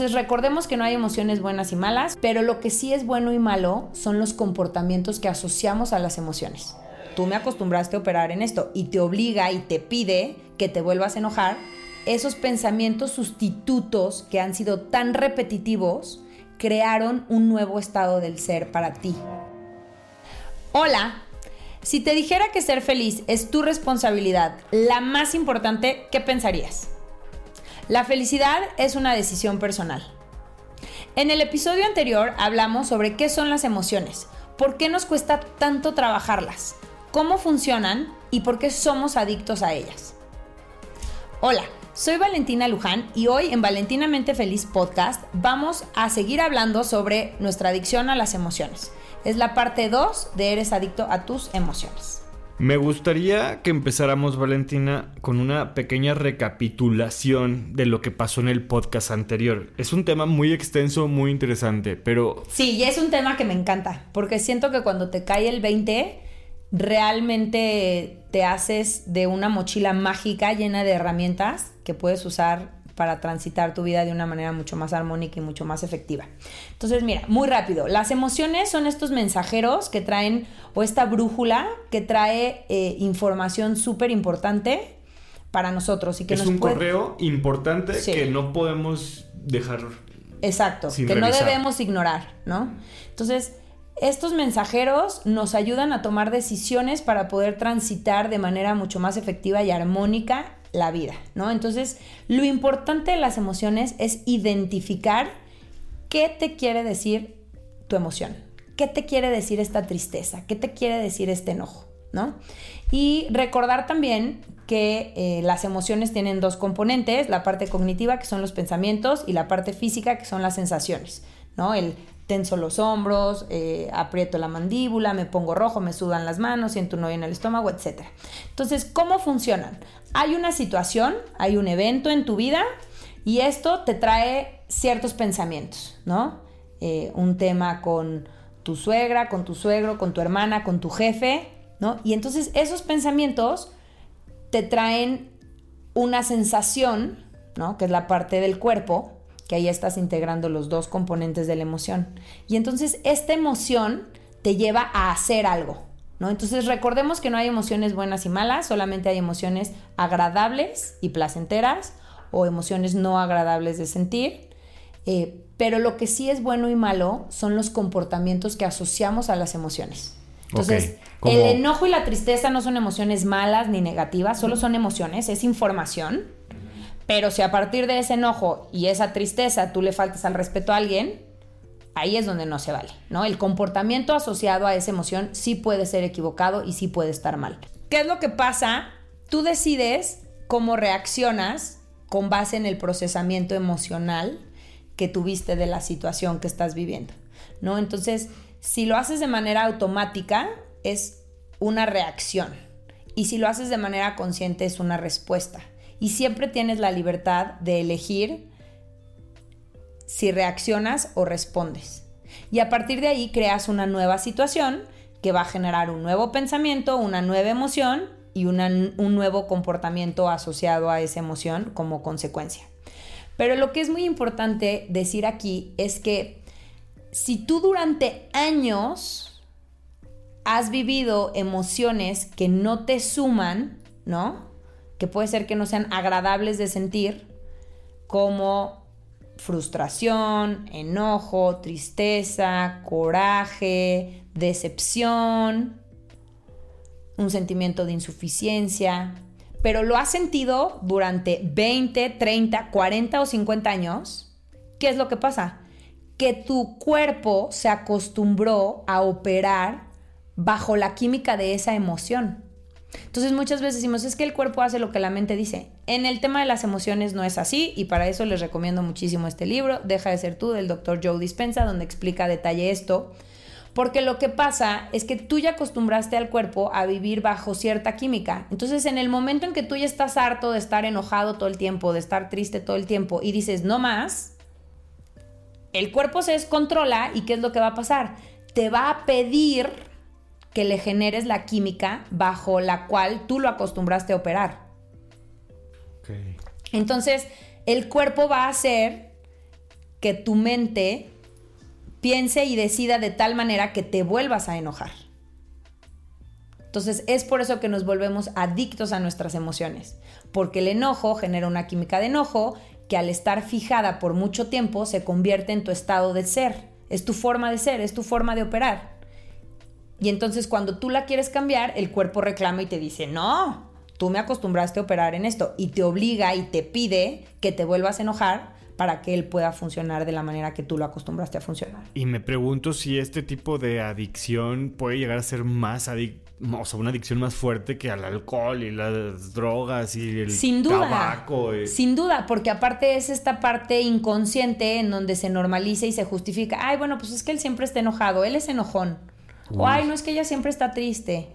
Entonces recordemos que no hay emociones buenas y malas, pero lo que sí es bueno y malo son los comportamientos que asociamos a las emociones. Tú me acostumbraste a operar en esto y te obliga y te pide que te vuelvas a enojar. Esos pensamientos sustitutos que han sido tan repetitivos crearon un nuevo estado del ser para ti. Hola, si te dijera que ser feliz es tu responsabilidad, la más importante, ¿qué pensarías? La felicidad es una decisión personal. En el episodio anterior hablamos sobre qué son las emociones, por qué nos cuesta tanto trabajarlas, cómo funcionan y por qué somos adictos a ellas. Hola, soy Valentina Luján y hoy en Valentinamente Feliz Podcast vamos a seguir hablando sobre nuestra adicción a las emociones. Es la parte 2 de Eres adicto a tus emociones. Me gustaría que empezáramos, Valentina, con una pequeña recapitulación de lo que pasó en el podcast anterior. Es un tema muy extenso, muy interesante, pero... Sí, y es un tema que me encanta, porque siento que cuando te cae el 20, realmente te haces de una mochila mágica llena de herramientas que puedes usar para transitar tu vida de una manera mucho más armónica y mucho más efectiva. Entonces, mira, muy rápido, las emociones son estos mensajeros que traen, o esta brújula que trae eh, información súper importante para nosotros. Y que es un correo importante que no podemos dejar. Exacto, que no debemos ignorar, ¿no? Entonces, estos mensajeros nos ayudan a tomar decisiones para poder transitar de manera mucho más efectiva y armónica la vida, ¿no? Entonces, lo importante de las emociones es identificar qué te quiere decir tu emoción, qué te quiere decir esta tristeza, qué te quiere decir este enojo, ¿no? Y recordar también que eh, las emociones tienen dos componentes, la parte cognitiva, que son los pensamientos, y la parte física, que son las sensaciones, ¿no? El tenso los hombros, eh, aprieto la mandíbula, me pongo rojo, me sudan las manos, siento un hoyo en el estómago, etc. Entonces, ¿cómo funcionan? Hay una situación, hay un evento en tu vida y esto te trae ciertos pensamientos, ¿no? Eh, un tema con tu suegra, con tu suegro, con tu hermana, con tu jefe, ¿no? Y entonces esos pensamientos te traen una sensación, ¿no? Que es la parte del cuerpo, que ahí estás integrando los dos componentes de la emoción. Y entonces esta emoción te lleva a hacer algo, ¿no? Entonces recordemos que no hay emociones buenas y malas, solamente hay emociones agradables y placenteras o emociones no agradables de sentir. Eh, pero lo que sí es bueno y malo son los comportamientos que asociamos a las emociones. Entonces, el enojo y la tristeza no son emociones malas ni negativas, solo son emociones, es información pero si a partir de ese enojo y esa tristeza tú le faltas al respeto a alguien, ahí es donde no se vale, ¿no? El comportamiento asociado a esa emoción sí puede ser equivocado y sí puede estar mal. ¿Qué es lo que pasa? Tú decides cómo reaccionas con base en el procesamiento emocional que tuviste de la situación que estás viviendo, ¿no? Entonces, si lo haces de manera automática, es una reacción. Y si lo haces de manera consciente, es una respuesta y siempre tienes la libertad de elegir si reaccionas o respondes. Y a partir de ahí creas una nueva situación que va a generar un nuevo pensamiento, una nueva emoción y un nuevo comportamiento asociado a esa emoción como consecuencia. Pero lo que es muy importante decir aquí es que si tú durante años has vivido emociones que no te suman, ¿no? Que puede ser que no sean agradables de sentir, como frustración, enojo, tristeza, coraje, decepción, un sentimiento de insuficiencia, pero lo has sentido durante 20, 30, 40 o 50 años, ¿qué es lo que pasa? Que tu cuerpo se acostumbró a operar bajo la química de esa emoción. Entonces muchas veces decimos, es que el cuerpo hace lo que la mente dice. En el tema de las emociones no es así y para eso les recomiendo muchísimo este libro, Deja de ser tú, del doctor Joe Dispensa, donde explica a detalle esto. Porque lo que pasa es que tú ya acostumbraste al cuerpo a vivir bajo cierta química. Entonces, en el momento en que tú ya estás harto de estar enojado todo el tiempo, de estar triste todo el tiempo y dices, no más, el cuerpo se descontrola y ¿qué es lo que va a pasar? Te va a pedir que le generes la química bajo la cual tú lo acostumbraste a operar. Entonces, el cuerpo va a hacer que tu mente piense y decida de tal manera que te vuelvas a enojar. Entonces es por eso que nos volvemos adictos a nuestras emociones, porque el enojo genera una química de enojo que al estar fijada por mucho tiempo se convierte en tu estado de ser, es tu forma de ser, es tu forma de operar. Y entonces cuando tú la quieres cambiar, el cuerpo reclama y te dice, no, tú me acostumbraste a operar en esto y te obliga y te pide que te vuelvas a enojar para que él pueda funcionar de la manera que tú lo acostumbraste a funcionar. Y me pregunto si este tipo de adicción puede llegar a ser más o sea, una adicción más fuerte que al alcohol y las drogas y el sin duda, tabaco. Sin duda, porque aparte es esta parte inconsciente en donde se normaliza y se justifica. Ay, bueno, pues es que él siempre está enojado, él es enojón. O ay, no es que ella siempre está triste.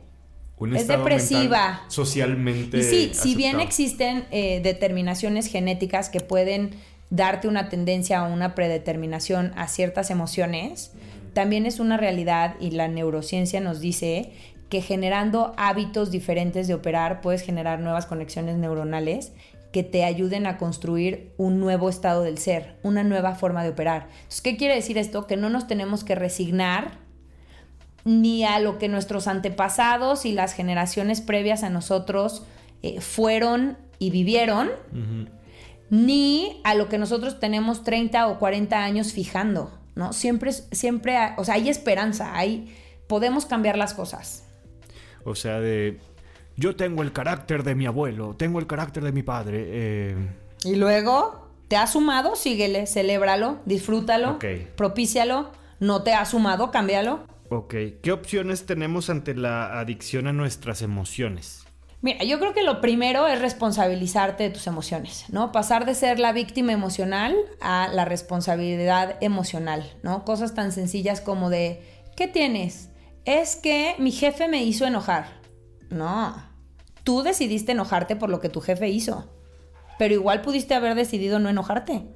es depresiva. Socialmente. Y sí, si bien existen eh, determinaciones genéticas que pueden darte una tendencia o una predeterminación a ciertas emociones, también es una realidad y la neurociencia nos dice que generando hábitos diferentes de operar puedes generar nuevas conexiones neuronales que te ayuden a construir un nuevo estado del ser, una nueva forma de operar. Entonces, ¿qué quiere decir esto? Que no nos tenemos que resignar ni a lo que nuestros antepasados y las generaciones previas a nosotros eh, fueron y vivieron, ni a lo que nosotros tenemos 30 o 40 años fijando, ¿no? Siempre, siempre, o sea, hay esperanza, hay, podemos cambiar las cosas. O sea, de, yo tengo el carácter de mi abuelo, tengo el carácter de mi padre. Eh. Y luego, ¿te has sumado? Síguele, celébralo, disfrútalo, propícialo. No te has sumado, cámbialo. Ok, ¿qué opciones tenemos ante la adicción a nuestras emociones? Mira, yo creo que lo primero es responsabilizarte de tus emociones, ¿no? Pasar de ser la víctima emocional a la responsabilidad emocional, ¿no? Cosas tan sencillas como de, ¿qué tienes? Es que mi jefe me hizo enojar. No, tú decidiste enojarte por lo que tu jefe hizo, pero igual pudiste haber decidido no enojarte.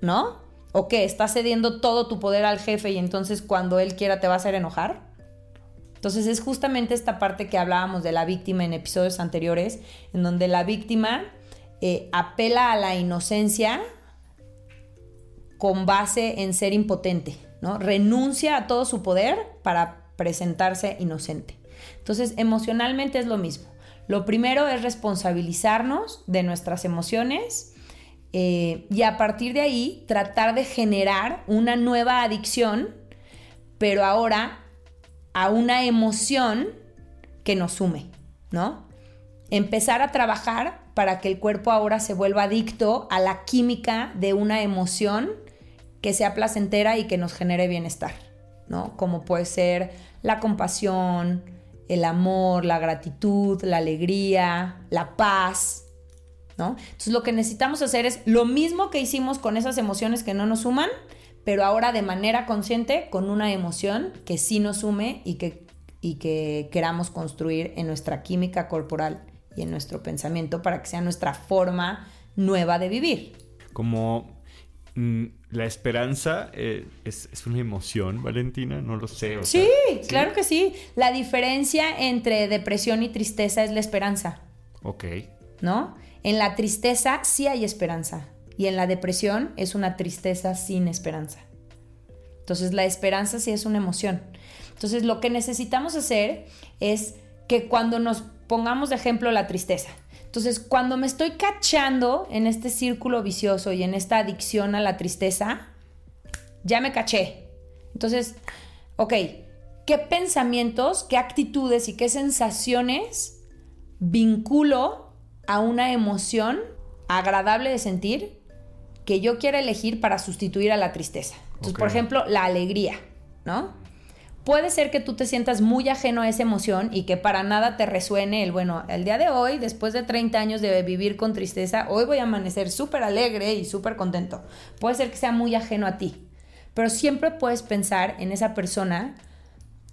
¿No? ¿O qué? ¿Estás cediendo todo tu poder al jefe y entonces cuando él quiera te va a hacer enojar? Entonces es justamente esta parte que hablábamos de la víctima en episodios anteriores, en donde la víctima eh, apela a la inocencia con base en ser impotente, ¿no? Renuncia a todo su poder para presentarse inocente. Entonces, emocionalmente es lo mismo. Lo primero es responsabilizarnos de nuestras emociones eh, y a partir de ahí tratar de generar una nueva adicción, pero ahora a una emoción que nos sume, ¿no? Empezar a trabajar para que el cuerpo ahora se vuelva adicto a la química de una emoción que sea placentera y que nos genere bienestar, ¿no? Como puede ser la compasión, el amor, la gratitud, la alegría, la paz, ¿no? Entonces lo que necesitamos hacer es lo mismo que hicimos con esas emociones que no nos suman, pero ahora de manera consciente con una emoción que sí nos sume y que, y que queramos construir en nuestra química corporal y en nuestro pensamiento para que sea nuestra forma nueva de vivir. Como mm, la esperanza eh, es, una emoción, Valentina, no lo sé. sí, claro que sí. La diferencia entre depresión y tristeza es la esperanza. Ok. ¿No? En la tristeza sí hay esperanza. Y en la depresión es una tristeza sin esperanza. Entonces la esperanza sí es una emoción. Entonces lo que necesitamos hacer es que cuando nos pongamos de ejemplo la tristeza, entonces cuando me estoy cachando en este círculo vicioso y en esta adicción a la tristeza, ya me caché. Entonces, ok, ¿qué pensamientos, qué actitudes y qué sensaciones vinculo a una emoción agradable de sentir que yo quiera elegir para sustituir a la tristeza. Entonces, por ejemplo, la alegría, ¿no? Puede ser que tú te sientas muy ajeno a esa emoción y que para nada te resuene el, bueno, el día de hoy, después de 30 años de vivir con tristeza, hoy voy a amanecer súper alegre y súper contento. Puede ser que sea muy ajeno a ti, pero siempre puedes pensar en esa persona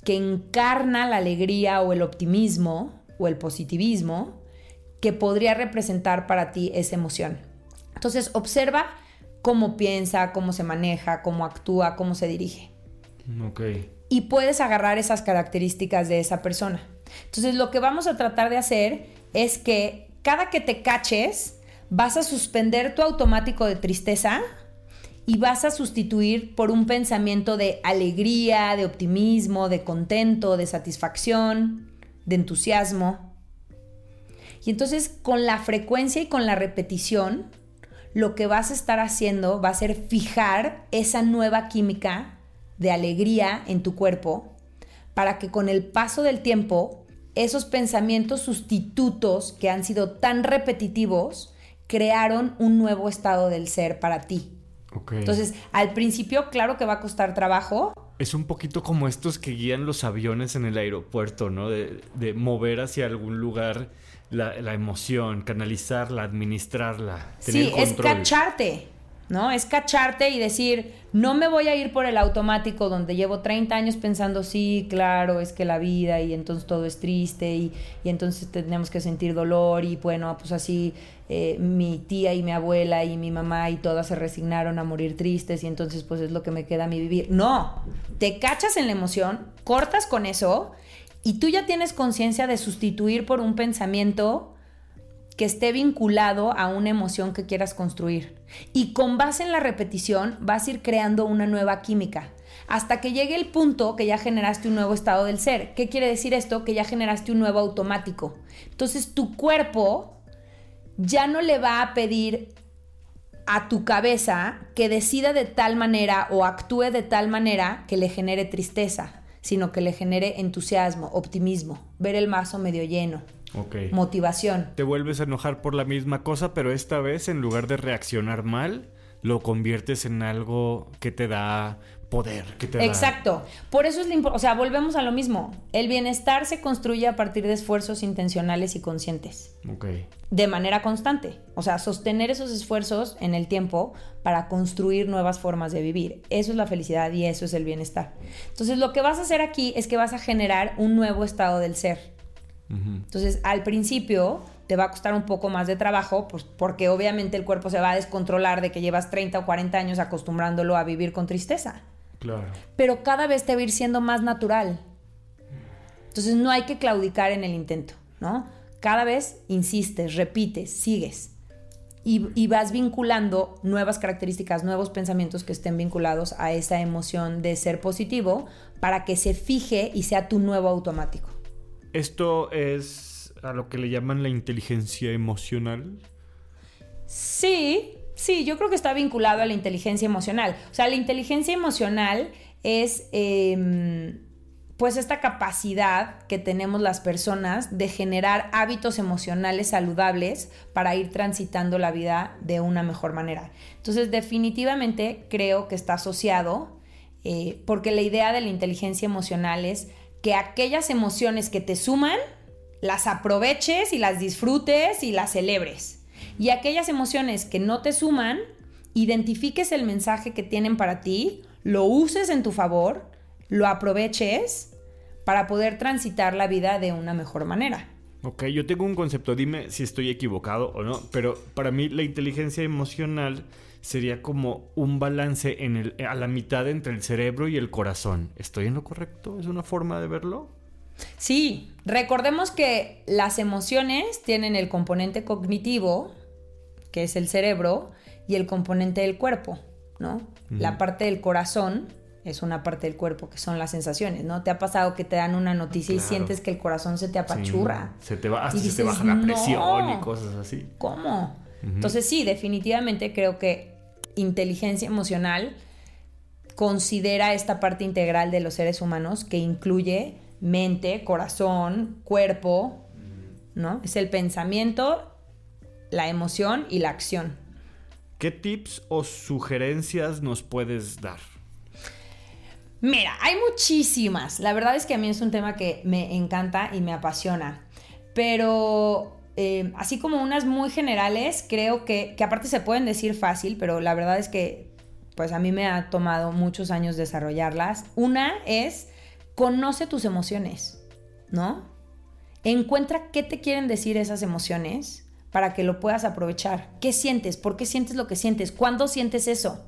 que encarna la alegría o el optimismo o el positivismo que podría representar para ti esa emoción. Entonces, observa cómo piensa, cómo se maneja, cómo actúa, cómo se dirige. Ok. Y puedes agarrar esas características de esa persona. Entonces lo que vamos a tratar de hacer es que cada que te caches, vas a suspender tu automático de tristeza y vas a sustituir por un pensamiento de alegría, de optimismo, de contento, de satisfacción, de entusiasmo. Y entonces con la frecuencia y con la repetición, lo que vas a estar haciendo va a ser fijar esa nueva química de alegría en tu cuerpo para que con el paso del tiempo esos pensamientos sustitutos que han sido tan repetitivos crearon un nuevo estado del ser para ti. Entonces, al principio, claro que va a costar trabajo. Es un poquito como estos que guían los aviones en el aeropuerto, ¿no? De, mover hacia algún lugar la, emoción, canalizarla, administrarla. sí, es cacharte. ¿no? Es cacharte y decir, no me voy a ir por el automático donde llevo 30 años pensando, sí, claro, es que la vida y entonces todo es triste y, entonces tenemos que sentir dolor y bueno, pues así eh, mi tía y mi abuela y mi mamá y todas se resignaron a morir tristes y entonces pues es lo que me queda a mí vivir. No, te cachas en la emoción, cortas con eso y tú ya tienes conciencia de sustituir por un pensamiento que esté vinculado a una emoción que quieras construir. Y con base en la repetición vas a ir creando una nueva química hasta que llegue el punto que ya generaste un nuevo estado del ser. ¿Qué quiere decir esto? Que ya generaste un nuevo automático. Entonces tu cuerpo ya no le va a pedir a tu cabeza que decida de tal manera o actúe de tal manera que le genere tristeza, sino que le genere entusiasmo, optimismo, ver el mazo medio lleno. Motivación. Te vuelves a enojar por la misma cosa, pero esta vez en lugar de reaccionar mal, lo conviertes en algo que te da poder, que te Exacto. Por eso es lo o sea, volvemos a lo mismo. El bienestar se construye a partir de esfuerzos intencionales y conscientes. Ok. De manera constante. O sea, sostener esos esfuerzos en el tiempo para construir nuevas formas de vivir. Eso es la felicidad y eso es el bienestar. Entonces, lo que vas a hacer aquí es que vas a generar un nuevo estado del ser. Entonces, al principio te va a costar un poco más de trabajo, pues porque obviamente el cuerpo se va a descontrolar de que llevas 30 o 40 años acostumbrándolo a vivir con tristeza. Claro. Pero cada vez te va a ir siendo más natural. Entonces no hay que claudicar en el intento, ¿no? Cada vez insistes, repites, sigues. Y, y, vas vinculando nuevas características, nuevos pensamientos que estén vinculados a esa emoción de ser positivo para que se fije y sea tu nuevo automático. ¿Esto es a lo que le llaman la inteligencia emocional? Sí, sí, yo creo que está vinculado a la inteligencia emocional. O sea, la inteligencia emocional es em, pues esta capacidad que tenemos las personas de generar hábitos emocionales saludables para ir transitando la vida de una mejor manera. Entonces, definitivamente creo que está asociado, eh, porque la idea de la inteligencia emocional es que aquellas emociones que te suman, las aproveches y las disfrutes y las celebres. Y aquellas emociones que no te suman, identifiques el mensaje que tienen para ti, lo uses en tu favor, lo aproveches para poder transitar la vida de una mejor manera. Ok, yo tengo un concepto, dime si estoy equivocado o no, pero para mí la inteligencia emocional sería como un balance a la mitad entre el cerebro y el corazón. ¿Estoy en lo correcto? ¿Es una forma de verlo? Sí, recordemos que las emociones tienen el componente cognitivo, que es el cerebro, y el componente del cuerpo, ¿no? La parte del corazón es una parte del cuerpo que son las sensaciones, ¿no? ¿Te ha pasado que te dan una noticia y sientes que el corazón se te apachurra? se te va, se te baja la presión y cosas así. ¿Cómo? Entonces sí, definitivamente creo que inteligencia emocional considera esta parte integral de los seres humanos que incluye mente, corazón, cuerpo, ¿no? Es el pensamiento, la emoción y la acción. ¿Qué tips o sugerencias nos puedes dar? Mira, hay muchísimas. La verdad es que a mí es un tema que me encanta y me apasiona. Pero Em, así como unas muy generales, creo que, que aparte se pueden decir fácil, pero la verdad es que pues a mí me ha tomado muchos años desarrollarlas. Una es, conoce tus emociones, ¿no? Encuentra qué te quieren decir esas emociones para que lo puedas aprovechar. ¿Qué sientes? ¿Por qué sientes lo que sientes? ¿Cuándo sientes eso?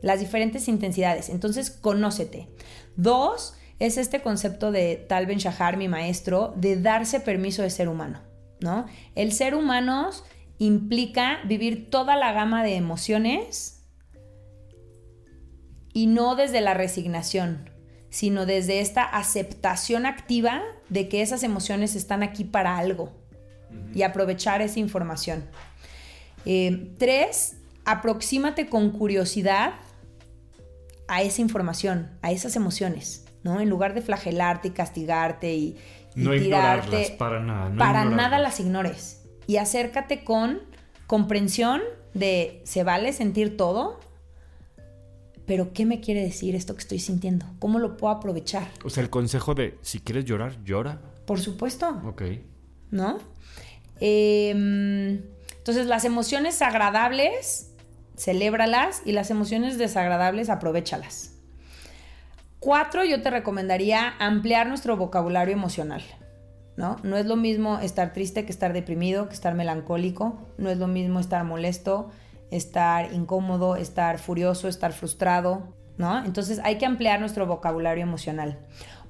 Las diferentes intensidades. Entonces, conócete. Dos, es este concepto de Tal Ben Shahar, mi maestro, de darse permiso de ser humano. ¿no? El ser humano implica vivir toda la gama de emociones y no desde la resignación, sino desde esta aceptación activa de que esas emociones están aquí para algo y aprovechar esa información. Eh, tres, aproxímate con curiosidad a esa información, a esas emociones, ¿no? En lugar de flagelarte y castigarte y, no tirarte. para nada. para nada las ignores. Y acércate con comprensión de se vale sentir todo, pero ¿qué me quiere decir esto que estoy sintiendo? ¿Cómo lo puedo aprovechar? O sea, el consejo de si quieres llorar, llora. Por supuesto. Ok. ¿No? Em, entonces, las emociones agradables, celébralas y las emociones desagradables, aprovechalas. Cuatro, yo te recomendaría ampliar nuestro vocabulario emocional. ¿no? No es lo mismo estar triste que estar deprimido, que estar melancólico. No es lo mismo estar molesto, estar incómodo, estar furioso, estar frustrado, ¿no? Entonces hay que ampliar nuestro vocabulario emocional.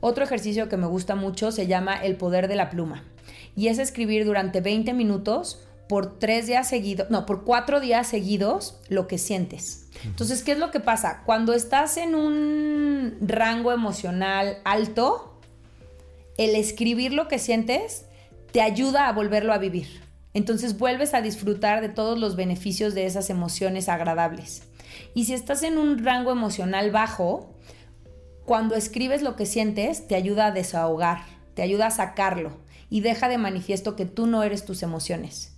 Otro ejercicio que me gusta mucho se llama el poder de la pluma y es escribir durante 20 minutos por tres días seguidos, no, por cuatro días seguidos lo que sientes. Entonces, ¿qué es lo que pasa? Cuando estás en un rango emocional alto, el escribir lo que sientes te ayuda a volverlo a vivir. Entonces vuelves a disfrutar de todos los beneficios de esas emociones agradables. Y si estás en un rango emocional bajo, cuando escribes lo que sientes, te ayuda a desahogar, te ayuda a sacarlo y deja de manifiesto que tú no eres tus emociones.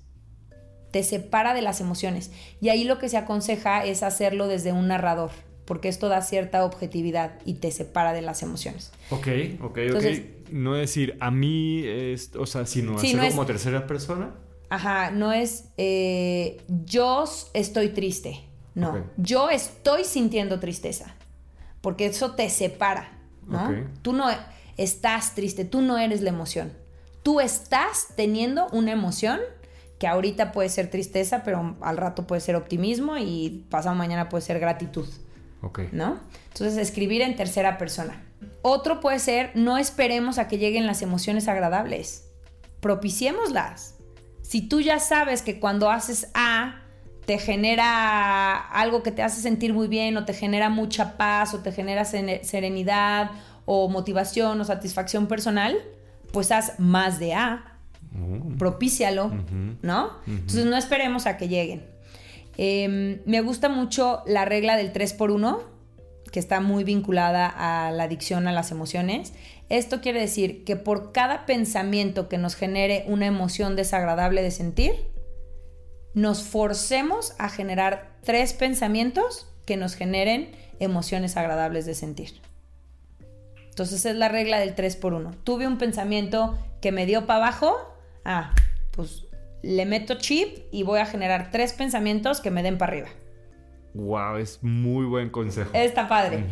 Te separa de las emociones. Y ahí lo que se aconseja es hacerlo desde un narrador, porque esto da cierta objetividad y te separa de las emociones. Ok, ok, ok. No decir a mí, o sea, sino hacerlo como tercera persona. Ajá, no es eh, yo estoy triste. No, yo estoy sintiendo tristeza. Porque eso te separa, ¿no? Tú no estás triste, tú no eres la emoción tú estás teniendo una emoción que ahorita puede ser tristeza, pero al rato puede ser optimismo y pasado mañana puede ser gratitud. Ok. ¿No? Entonces, escribir en tercera persona. Otro puede ser, no esperemos a que lleguen las emociones agradables. Propiciémoslas. Si tú ya sabes que cuando haces A, te genera algo que te hace sentir muy bien o te genera mucha paz o te genera serenidad o motivación o satisfacción personal, pues haz más de A, mm. propícialo, ¿no? Entonces no esperemos a que lleguen. Em, me gusta mucho la regla del 3 por 1 que está muy vinculada a la adicción a las emociones. Esto quiere decir que por cada pensamiento que nos genere una emoción desagradable de sentir, nos forcemos a generar tres pensamientos que nos generen emociones agradables de sentir. Entonces es la regla del 3 por 1. Tuve un pensamiento que me dio para abajo, ah, pues le meto chip y voy a generar tres pensamientos que me den para arriba. Wow, es muy buen consejo. Está padre.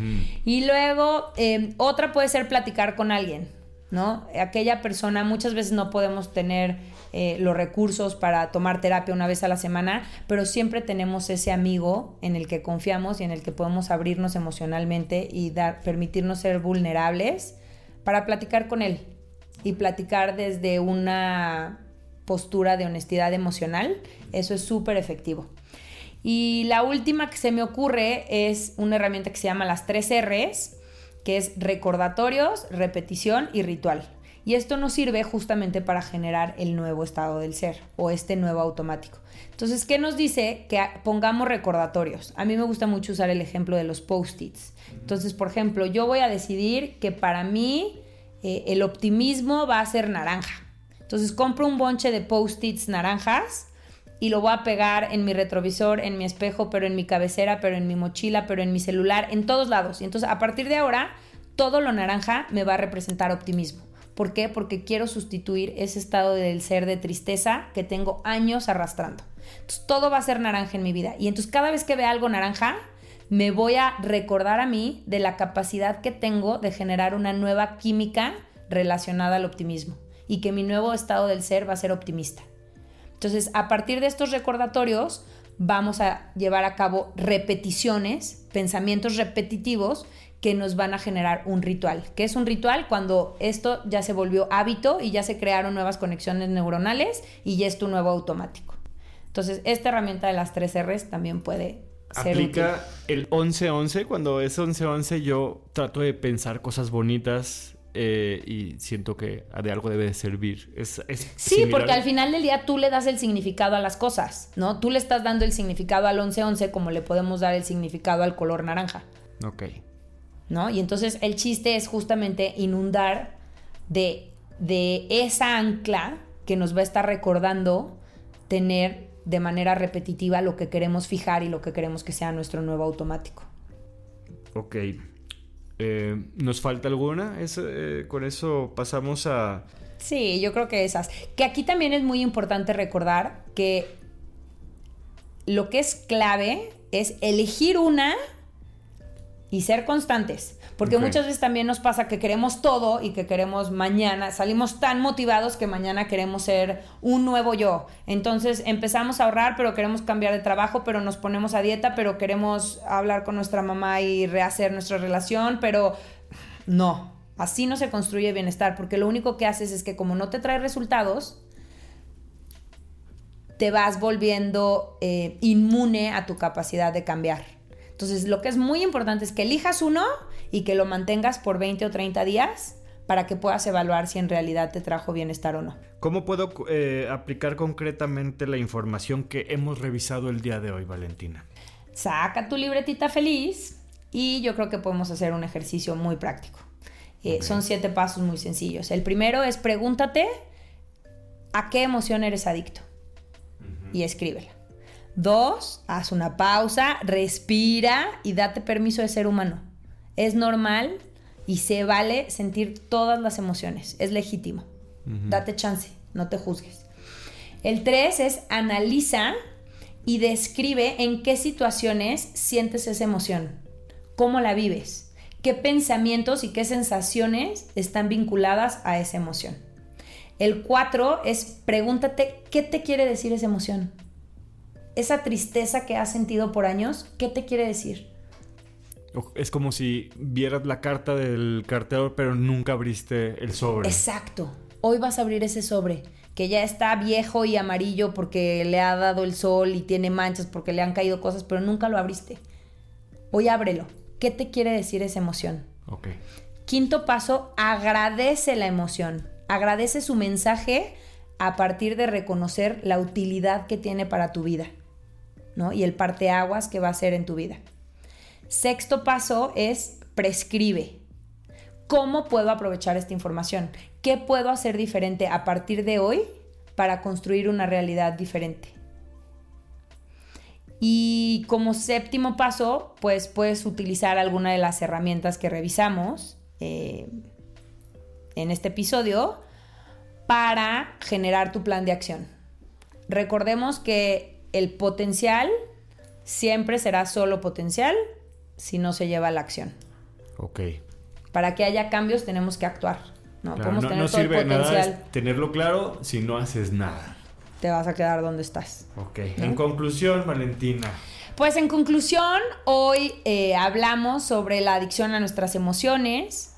Y luego, eh, otra puede ser platicar con alguien. ¿no? Aquella persona, muchas veces no podemos tener eh, los recursos para tomar terapia una vez a la semana, pero siempre tenemos ese amigo en el que confiamos y en el que podemos abrirnos emocionalmente y dar, permitirnos ser vulnerables para platicar con él y platicar desde una postura de honestidad emocional. Eso es súper efectivo. Y la última que se me ocurre es una herramienta que se llama las tres R's que es recordatorios, repetición y ritual. Y esto nos sirve justamente para generar el nuevo estado del ser o este nuevo automático. Entonces, ¿qué nos dice? Que pongamos recordatorios. A mí me gusta mucho usar el ejemplo de los post-its. Entonces, por ejemplo, yo voy a decidir que para mí eh, el optimismo va a ser naranja. Entonces, compro un bonche de post-its naranjas y lo voy a pegar en mi retrovisor, en mi espejo, pero en mi cabecera, pero en mi mochila, pero en mi celular, en todos lados. Y entonces a partir de ahora, todo lo naranja me va a representar optimismo. ¿Por qué? Porque quiero sustituir ese estado del ser de tristeza que tengo años arrastrando. Entonces todo va a ser naranja en mi vida. Y entonces cada vez que vea algo naranja, me voy a recordar a mí de la capacidad que tengo de generar una nueva química relacionada al optimismo. Y que mi nuevo estado del ser va a ser optimista. Entonces, a partir de estos recordatorios, vamos a llevar a cabo repeticiones, pensamientos repetitivos que nos van a generar un ritual. ¿Qué es un ritual? Cuando esto ya se volvió hábito y ya se crearon nuevas conexiones neuronales y ya es tu nuevo automático. Entonces, esta herramienta de las tres R's también puede ser Aplica el 11-11. Cuando es 11-11 yo trato de pensar cosas bonitas eh, y siento que de algo debe de servir. Es, sí, porque al final del día tú le das el significado a las cosas, ¿no? Tú le estás dando el significado al 11-11 como le podemos dar el significado al color naranja. Ok. ¿No? Y entonces el chiste es justamente inundar de, de esa ancla que nos va a estar recordando tener de manera repetitiva lo que queremos fijar y lo que queremos que sea nuestro nuevo automático. Ok. Eh, ¿Nos falta alguna? Eh, con eso pasamos a... Sí, yo creo que esas. Que aquí también es muy importante recordar que lo que es clave es elegir una y ser constantes. Porque muchas veces también nos pasa que queremos todo y que queremos mañana, salimos tan motivados que mañana queremos ser un nuevo yo. Entonces empezamos a ahorrar, pero queremos cambiar de trabajo, pero nos ponemos a dieta, pero queremos hablar con nuestra mamá y rehacer nuestra relación, pero no, así no se construye bienestar, porque lo único que haces es que como no te trae resultados, te vas volviendo eh, inmune a tu capacidad de cambiar. Entonces, lo que es muy importante es que elijas uno y que lo mantengas por 20 o 30 días para que puedas evaluar si en realidad te trajo bienestar o no. ¿Cómo puedo eh, aplicar concretamente la información que hemos revisado el día de hoy, Valentina? Saca tu libretita feliz y yo creo que podemos hacer un ejercicio muy práctico. Eh, son siete pasos muy sencillos. El primero es pregúntate a qué emoción eres adicto y escríbela. Dos, haz una pausa, respira y date permiso de ser humano. Es normal y se vale sentir todas las emociones. Es legítimo. Date chance, no te juzgues. El tres es analiza y describe en qué situaciones sientes esa emoción, cómo la vives, qué pensamientos y qué sensaciones están vinculadas a esa emoción. El cuatro es pregúntate qué te quiere decir esa emoción esa tristeza que has sentido por años, ¿qué te quiere decir? Es como si vieras la carta del cartero, pero nunca abriste el sobre. Exacto. Hoy vas a abrir ese sobre, que ya está viejo y amarillo porque le ha dado el sol y tiene manchas porque le han caído cosas, pero nunca lo abriste. Hoy ábrelo. ¿Qué te quiere decir esa emoción? Ok. Quinto paso, agradece la emoción. Agradece su mensaje a partir de reconocer la utilidad que tiene para tu vida. ¿No? Y el parteaguas que va a ser en tu vida. Sexto paso es prescribe. ¿Cómo puedo aprovechar esta información? ¿Qué puedo hacer diferente a partir de hoy para construir una realidad diferente? Y como séptimo paso, pues puedes utilizar alguna de las herramientas que revisamos eh, en este episodio para generar tu plan de acción. Recordemos que el potencial siempre será solo potencial si no se lleva a la acción. Ok. Para que haya cambios tenemos que actuar. No, Podemos tener todo sirve el potencial. Nada tenerlo claro si no haces nada. Te vas a quedar donde estás. Ok. En conclusión, Valentina. Pues en conclusión, hoy eh, hablamos sobre la adicción a nuestras emociones.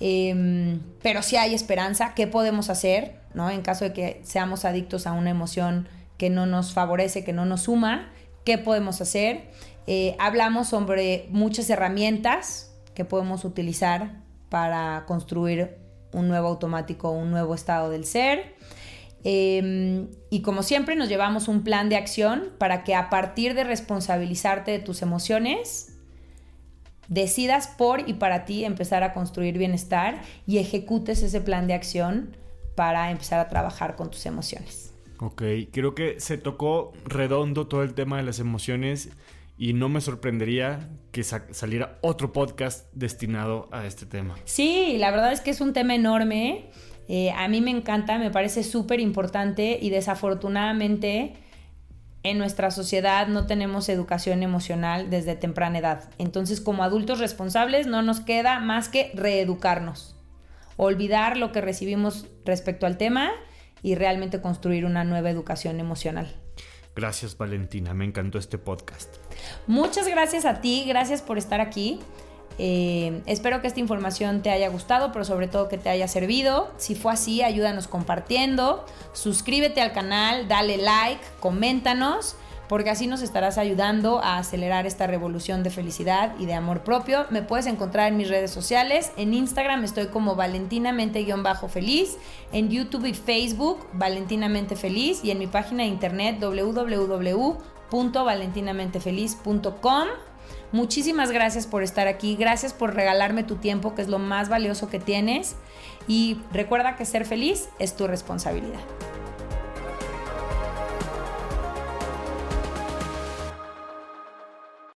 Em, pero si hay esperanza, ¿qué podemos hacer? ¿no? En caso de que seamos adictos a una emoción que no nos favorece, que no nos suma, qué podemos hacer. Eh, hablamos sobre muchas herramientas que podemos utilizar para construir un nuevo automático, un nuevo estado del ser. Em, y como siempre nos llevamos un plan de acción para que a partir de responsabilizarte de tus emociones, decidas por y para ti empezar a construir bienestar y ejecutes ese plan de acción para empezar a trabajar con tus emociones. Ok, creo que se tocó redondo todo el tema de las emociones y no me sorprendería que saliera otro podcast destinado a este tema. Sí, la verdad es que es un tema enorme. Eh, a mí me encanta, me parece súper importante y desafortunadamente en nuestra sociedad no tenemos educación emocional desde temprana edad. Entonces como adultos responsables no nos queda más que reeducarnos, olvidar lo que recibimos respecto al tema y realmente construir una nueva educación emocional. Gracias Valentina, me encantó este podcast. Muchas gracias a ti, gracias por estar aquí. Eh, espero que esta información te haya gustado, pero sobre todo que te haya servido. Si fue así, ayúdanos compartiendo. Suscríbete al canal, dale like, coméntanos porque así nos estarás ayudando a acelerar esta revolución de felicidad y de amor propio. Me puedes encontrar en mis redes sociales. En Instagram estoy como valentinamente-feliz. En YouTube y Facebook, Valentinamente Feliz. Y en mi página de internet www.valentinamentefeliz.com. Muchísimas gracias por estar aquí, gracias por regalarme tu tiempo, que es lo más valioso que tienes. Y recuerda que ser feliz es tu responsabilidad.